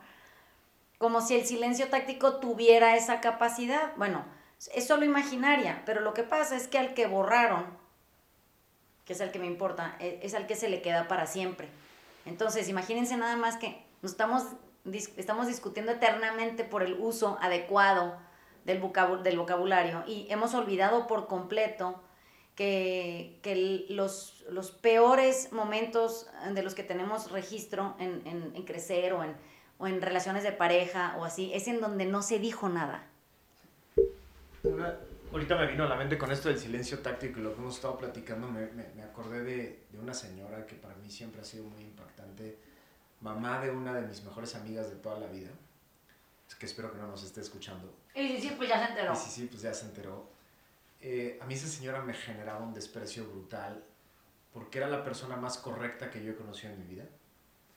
Como si el silencio táctico tuviera esa capacidad. Bueno, es solo imaginaria, pero lo que pasa es que al que borraron, que es el que me importa, es, es al que se le queda para siempre. Entonces, imagínense nada más que nos estamos estamos discutiendo eternamente por el uso adecuado del vocabulario y hemos olvidado por completo que, que los, los, peores momentos de los que tenemos registro en, en, en crecer o en, o en, relaciones de pareja o así, es en donde no se dijo nada. ahorita me vino a la mente con esto del silencio táctico y lo que hemos estado platicando, me, me, me acordé de, de, una señora que para mí siempre ha sido muy impactante mamá de una de mis mejores amigas de toda la vida, es que espero que no nos esté escuchando. Y sí, sí, pues ya se enteró. Y sí, sí, pues ya se enteró. Eh, a mí esa señora me generaba un desprecio brutal porque era la persona más correcta que yo he conocido en mi vida.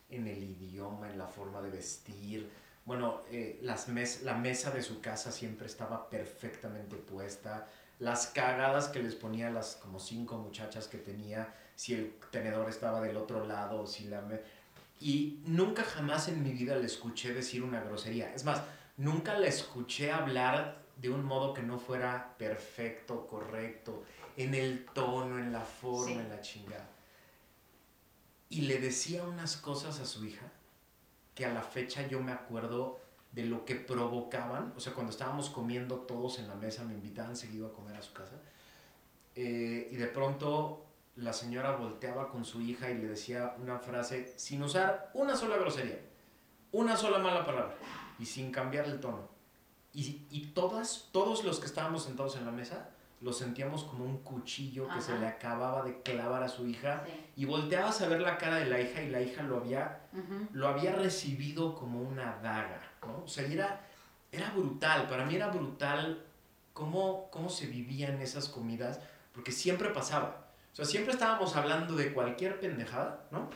En el idioma, en la forma de vestir. Bueno, eh, las mes la mesa de su casa siempre estaba perfectamente puesta. Las cagadas que les ponía las como cinco muchachas que tenía, si el tenedor estaba del otro lado, si la... Y nunca jamás en mi vida le escuché decir una grosería. Es más, nunca le escuché hablar de un modo que no fuera perfecto, correcto, en el tono, en la forma, en la chingada. Y le decía unas cosas a su hija que a la fecha yo me acuerdo de lo que provocaban. O sea, cuando estábamos comiendo todos en la mesa, me invitaban seguido a comer a su casa. Eh, y de pronto la señora volteaba con su hija y le decía una frase sin usar una sola grosería, una sola mala palabra y sin cambiar el tono. Y, y todas, todos los que estábamos sentados en la mesa lo sentíamos como un cuchillo que se le acababa de clavar a su hija y volteabas a ver la cara de la hija y la hija lo había, lo había recibido como una daga, ¿no? O sea, era, era brutal, para mí era brutal cómo, cómo se vivían esas comidas, porque siempre pasaba sea, siempre estábamos hablando de cualquier pendejada, ¿no?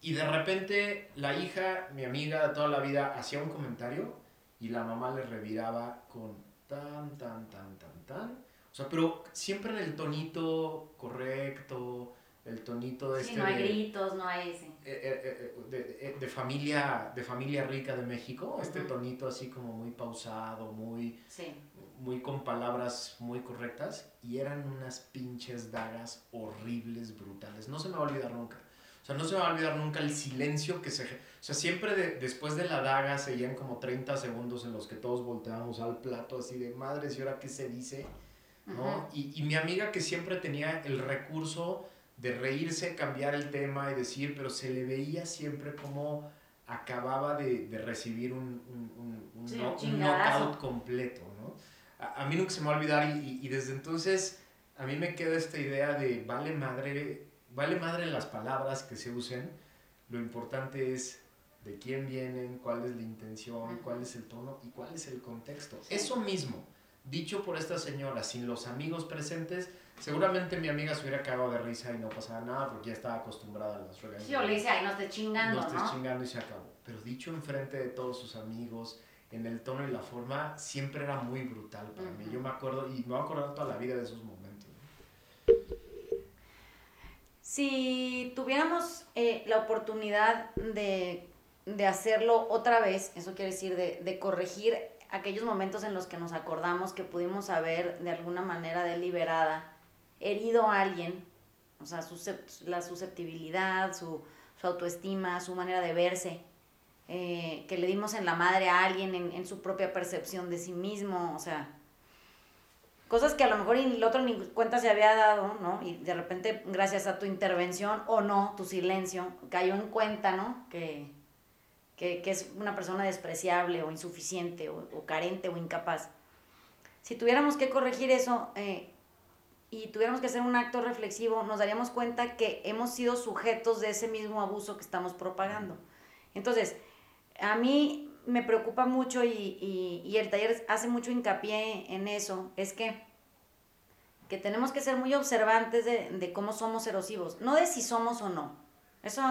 Y de repente la hija, mi amiga de toda la vida, hacía un comentario y la mamá le reviraba con tan, tan, tan, tan, tan. O sea, pero siempre en el tonito correcto, el tonito de sí, este no hay gritos, no hay ese. Eh, eh, eh, de, familia, de familia rica de México, este tonito así como muy pausado, muy, sí muy con palabras muy correctas y eran unas pinches dagas horribles, brutales. No se me va a olvidar nunca. O sea, no se me va a olvidar nunca el silencio que se... O sea, siempre después de la daga seguían como 30 segundos en los que todos volteábamos al plato así de madre, ¿y ahora qué se dice? ¿No? y, y mi amiga que siempre tenía el recurso de reírse, cambiar el tema y decir, pero se le veía siempre como acababa de, de recibir un, un, un, un, knockout completo, ¿no? A, a, mí nunca se me va a olvidar y, y, desde entonces a mí me queda esta idea de vale madre, vale madre las palabras que se usen, lo importante es de quién vienen, cuál es la intención, cuál es el tono y cuál es el contexto. Eso mismo, dicho por esta señora, sin los amigos presentes, Seguramente mi amiga se hubiera cagado de risa y no pasaba nada porque ya estaba acostumbrada a las regañas. Sí, o le dice, ay, no estés chingando, no estés chingando y se acabó. Pero dicho enfrente de todos sus amigos, en el tono y la forma, siempre era muy brutal para mí. Yo me acuerdo, y me voy a acordar toda la vida de esos momentos. Si tuviéramos eh, la oportunidad de, de, hacerlo otra vez, eso quiere decir de, de corregir aquellos momentos en los que nos acordamos que pudimos haber de alguna manera deliberada herido a alguien, o sea, la susceptibilidad, su, su, autoestima, su manera de verse, eh, que le dimos en la madre a alguien en, en, su propia percepción de sí mismo, o sea, cosas que a lo mejor el otro ni cuenta se había dado, ¿no? Y de repente, gracias a tu intervención o no, tu silencio, cayó en cuenta, ¿no? Que, que, que es una persona despreciable o insuficiente o, o, carente o incapaz. Si tuviéramos que corregir eso, eh, y tuviéramos que hacer un acto reflexivo, nos daríamos cuenta que hemos sido sujetos de ese mismo abuso que estamos propagando. Entonces, a mí me preocupa mucho y, y, el taller hace mucho hincapié en eso, es que, que tenemos que ser muy observantes de, de, cómo somos erosivos, no de si somos o no. Eso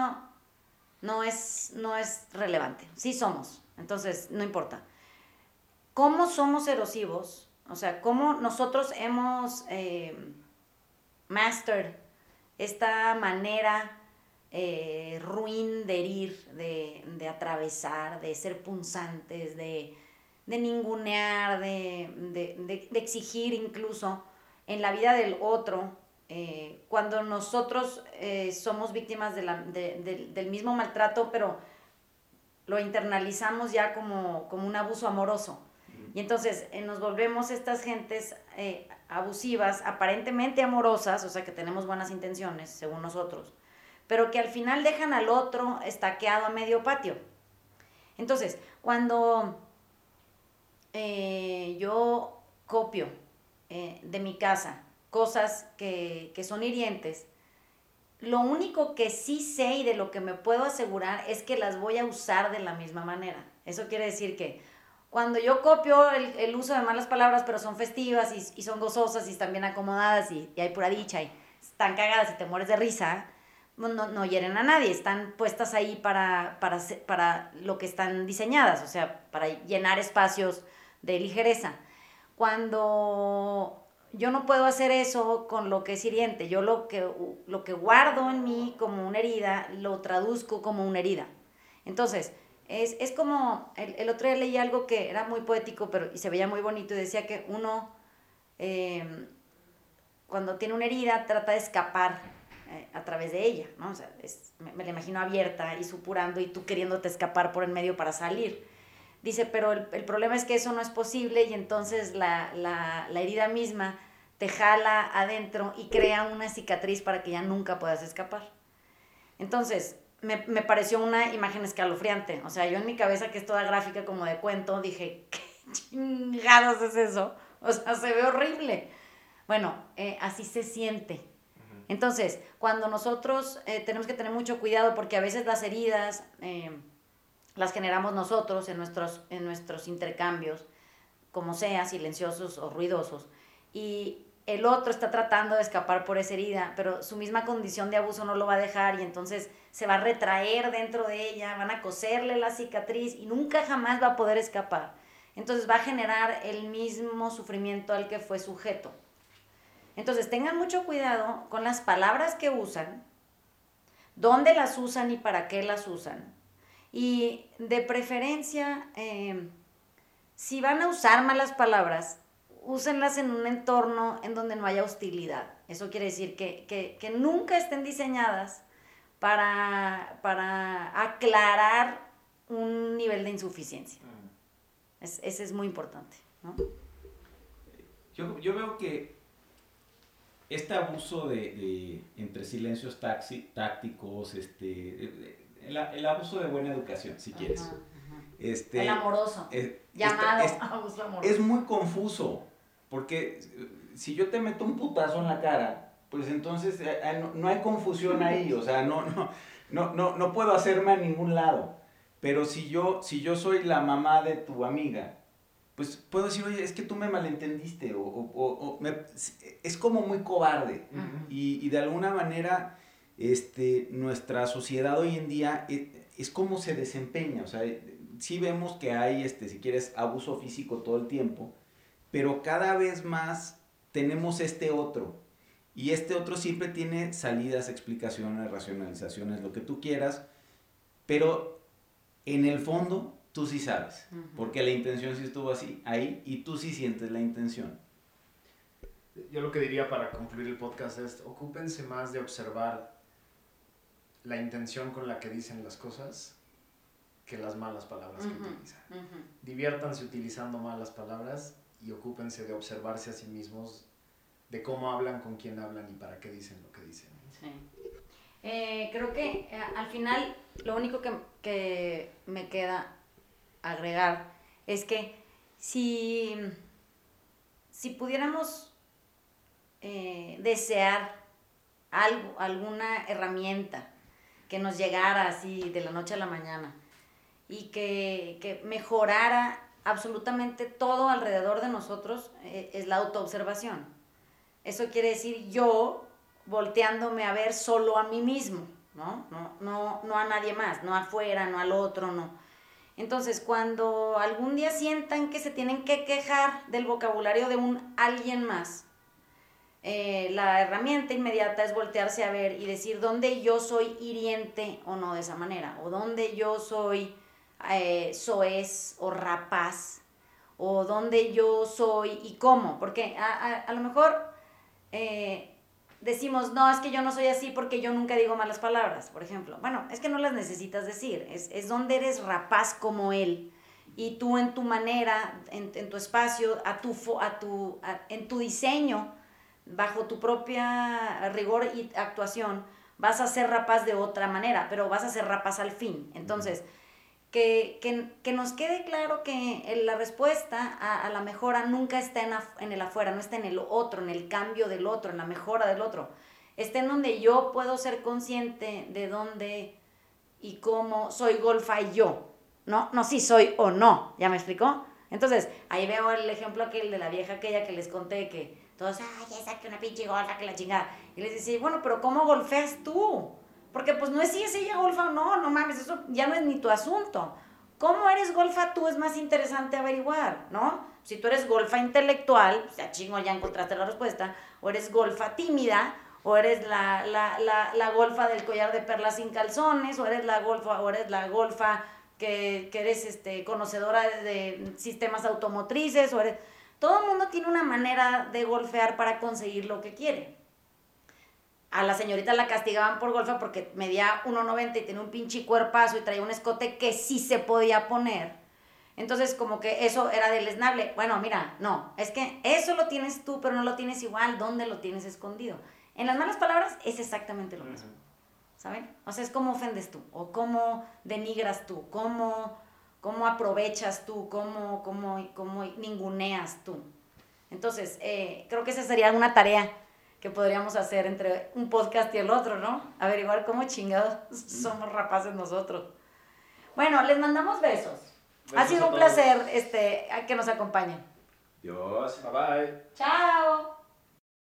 no es, no es relevante, sí somos, entonces no importa. ¿Cómo somos erosivos? O sea, cómo nosotros hemos eh, mastered esta manera eh, ruin de herir, de, de, atravesar, de ser punzantes, de, de ningunear, de, de, de, exigir incluso en la vida del otro, eh, cuando nosotros eh, somos víctimas de la, del mismo maltrato, pero lo internalizamos ya como, como un abuso amoroso. Y entonces eh, nos volvemos estas gentes eh, abusivas, aparentemente amorosas, o sea que tenemos buenas intenciones, según nosotros, pero que al final dejan al otro estaqueado a medio patio. Entonces, cuando eh, yo copio de mi casa cosas que, que son hirientes, lo único que sí sé y de lo que me puedo asegurar es que las voy a usar de la misma manera. Eso quiere decir que cuando yo copio el, el, uso de malas palabras, pero son festivas y, y son gozosas y están bien acomodadas y, y, hay pura dicha y están cagadas y te mueres de risa, no, no hieren a nadie, están puestas ahí para, para, para lo que están diseñadas, o sea, para llenar espacios de ligereza. Cuando yo no puedo hacer eso con lo que es hiriente, yo lo que, lo que guardo en mí como una herida, lo traduzco como una herida. Entonces, es, es como, el, el, otro día leí algo que era muy poético pero, y se veía muy bonito y decía que uno, eh, cuando tiene una herida, trata de escapar eh, a través de ella, ¿no? O sea, es, me, me, la imagino abierta y supurando y tú queriéndote escapar por el medio para salir. Dice, pero el, el problema es que eso no es posible y entonces la, la, la herida misma te jala adentro y crea una cicatriz para que ya nunca puedas escapar. Entonces, me, me, pareció una imagen escalofriante. O sea, yo en mi cabeza, que es toda gráfica como de cuento, dije, ¿qué chingados es eso? O sea, se ve horrible. Bueno, eh, así se siente. Entonces, cuando nosotros eh, tenemos que tener mucho cuidado porque a veces las heridas eh, las generamos nosotros en nuestros, en nuestros intercambios, como sea, silenciosos o ruidosos. Y el otro está tratando de escapar por esa herida, pero su misma condición de abuso no lo va a dejar y entonces se va a retraer dentro de ella, van a coserle la cicatriz y nunca jamás va a poder escapar. Entonces va a generar el mismo sufrimiento al que fue sujeto. Entonces tengan mucho cuidado con las palabras que usan, dónde las usan y para qué las usan. Y de preferencia, eh, si van a usar malas palabras, úsenlas en un entorno en donde no haya hostilidad. Eso quiere decir que, que, que nunca estén diseñadas para, para aclarar un nivel de insuficiencia. Es, ese es muy importante. ¿no? Yo, yo veo que este abuso de, de entre silencios taxi, tácticos, este, el, el, abuso de buena educación, si quieres. Ajá, ajá. Este, el amoroso. Es, llamado es, abuso amoroso. Es muy confuso, porque si yo te meto un putazo en la cara, pues entonces eh, eh, no, no hay confusión ahí, o sea, no, no, no, no, no puedo hacerme a ningún lado. Pero si yo, si yo soy la mamá de tu amiga, pues puedo decir, oye, es que tú me malentendiste, o, o, o me, es como muy cobarde. Uh -huh. y, y, de alguna manera, este, nuestra sociedad hoy en día es, es, como se desempeña, o sea, sí vemos que hay, este, si quieres, abuso físico todo el tiempo, pero cada vez más tenemos este otro. Y este otro siempre tiene salidas, explicaciones, racionalizaciones, lo que tú quieras, pero en el fondo tú sí sabes, uh -huh. porque la intención sí estuvo así, ahí, y tú sí sientes la intención. Yo lo que diría para concluir el podcast es, ocúpense más de observar la intención con la que dicen las cosas que las malas palabras uh -huh. que utilizan. Uh -huh. Diviértanse utilizando malas palabras y ocúpense de observarse a sí mismos, de cómo hablan, con quién hablan y para qué dicen lo que dicen. Sí. Eh, creo que eh, al final lo único que, que me queda agregar es que si, si pudiéramos eh, desear algo, alguna herramienta que nos llegara así de la noche a la mañana y que, que mejorara absolutamente todo alrededor de nosotros, eh, es la autoobservación. Eso quiere decir yo volteándome a ver solo a mí mismo, ¿no? No, no, no a nadie más, no afuera, no al otro, no entonces, cuando algún día sientan que se tienen que quejar del vocabulario de un alguien más, eh, la herramienta inmediata es voltearse a ver y decir dónde yo soy hiriente o no de esa manera, o dónde yo soy eh, soez o rapaz, o dónde yo soy y cómo, porque a, lo mejor eh, decimos, no, es que yo no soy así porque yo nunca digo malas palabras, por ejemplo. Bueno, es que no las necesitas decir, es, es donde eres rapaz como él. Y tú en tu manera, en, en tu espacio, a tu, a tu, en tu diseño, bajo tu propia rigor y actuación, vas a ser rapaz de otra manera, pero vas a ser rapaz al fin. Entonces, que, que, que nos quede claro que la respuesta a, a la mejora nunca está en, en, el afuera, no está en el otro, en el cambio del otro, en la mejora del otro. Está en donde yo puedo ser consciente de dónde y cómo soy golfa y yo. No, no si soy o no, ¿ya me explicó? Entonces, ahí veo el ejemplo aquel de la vieja aquella que les conté que todos, ay, esa que una pinche golfa, que la chingada. Y les dice, bueno, pero ¿cómo golfeas tú? Porque pues no es si es ella golfa o no, no mames, eso ya no es ni tu asunto. ¿Cómo eres golfa tú? Es más interesante averiguar, ¿no? Si tú eres golfa intelectual, pues ya chingo, ya encontraste la respuesta, o eres golfa tímida, o eres la, la, la, la golfa del collar de perlas sin calzones, o eres la golfa, o eres la golfa que, que eres este, conocedora de sistemas automotrices, o eres... Todo el mundo tiene una manera de golfear para conseguir lo que quiere a la señorita la castigaban por golfa porque medía 1,90 y tenía un pinche cuerpazo y traía un escote que sí se podía poner. Entonces, como que eso era deleznable. Bueno, mira, no, es que eso lo tienes tú, pero no lo tienes igual. ¿Dónde lo tienes escondido? En las malas palabras es exactamente lo mismo. ¿Saben? O sea, es cómo ofendes tú, o cómo denigras tú, cómo, cómo aprovechas tú, cómo, cómo, cómo ninguneas tú. Entonces, eh, creo que esa sería una tarea que podríamos hacer entre un podcast y el otro, ¿no? Averiguar cómo chingados somos rapaces nosotros. Bueno, les mandamos besos. besos ha sido un placer este, que nos acompañen. Dios. Bye bye. Chao.